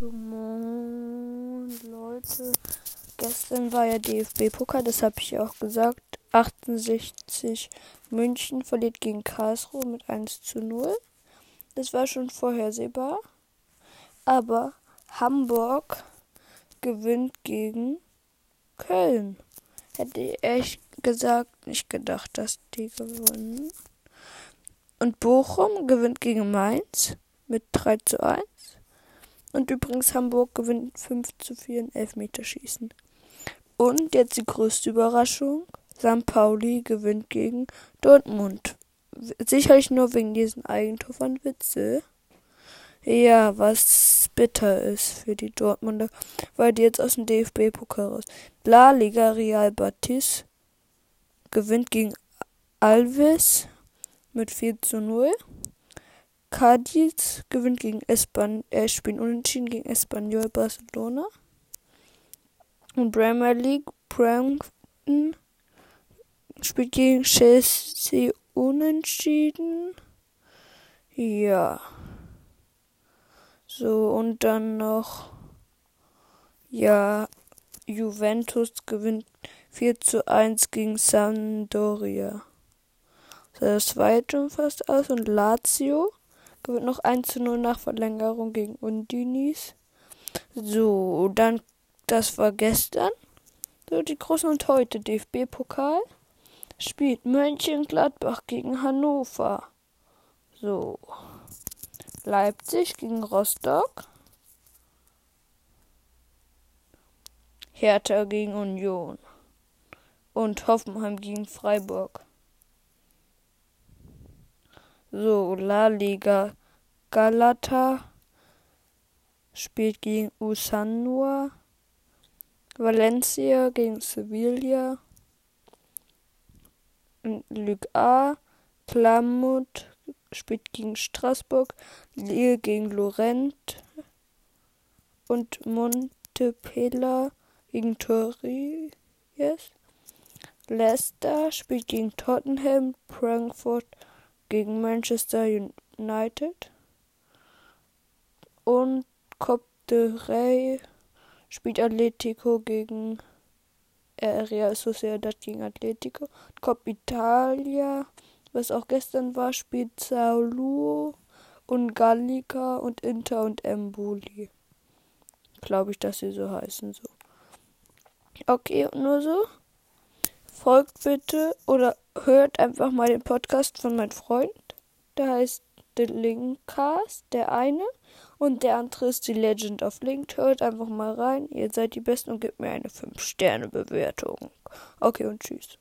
So, moin, Leute. Gestern war ja DFB-Pokal, das habe ich auch gesagt. 68 München verliert gegen Karlsruhe mit 1 zu 0. Das war schon vorhersehbar. Aber Hamburg gewinnt gegen Köln. Hätte ich ehrlich gesagt nicht gedacht, dass die gewinnen. Und Bochum gewinnt gegen Mainz mit 3 zu 1. Und übrigens Hamburg gewinnt 5 zu 4 in Elfmeterschießen. Und jetzt die größte Überraschung. St. Pauli gewinnt gegen Dortmund. Sicherlich nur wegen diesem Eigentor von Witzel. Ja, was bitter ist für die Dortmunder, weil die jetzt aus dem DFB-Pokal raus. La Liga Real Batis gewinnt gegen Alves mit 4 zu 0. Cadiz gewinnt gegen Espan äh, spielen unentschieden gegen Espanyol Barcelona. Und Premier League Brampton spielt gegen Chelsea unentschieden. Ja. So, und dann noch. Ja, Juventus gewinnt 4 zu 1 gegen Sampdoria. Das zweite fast aus und Lazio gewinnt noch 1 zu 0 nach Verlängerung gegen Undinis. So, dann, das war gestern. So, die Großen und heute DFB-Pokal. Spielt Mönchengladbach gegen Hannover. So. Leipzig gegen Rostock. Hertha gegen Union. Und Hoffenheim gegen Freiburg. So, La Liga Galata spielt gegen Usanua. Valencia gegen Sevilla. Ligue A. Clermont spielt gegen Straßburg. Lille gegen Lorient. Und Montepella gegen Torres. Leicester spielt gegen Tottenham. Frankfurt gegen Manchester United. Und Cop de Rey spielt Atletico gegen äh, Real Sociedad gegen Atletico. Cop Italia, was auch gestern war, spielt Sao und Gallica und Inter und Emboli. Glaube ich, dass sie so heißen so. Okay, nur so. Folgt bitte oder hört einfach mal den Podcast von meinem Freund. Der heißt The Linkcast, der eine. Und der andere ist die Legend of Link. Hört einfach mal rein. Ihr seid die Besten und gebt mir eine 5-Sterne-Bewertung. Okay und tschüss.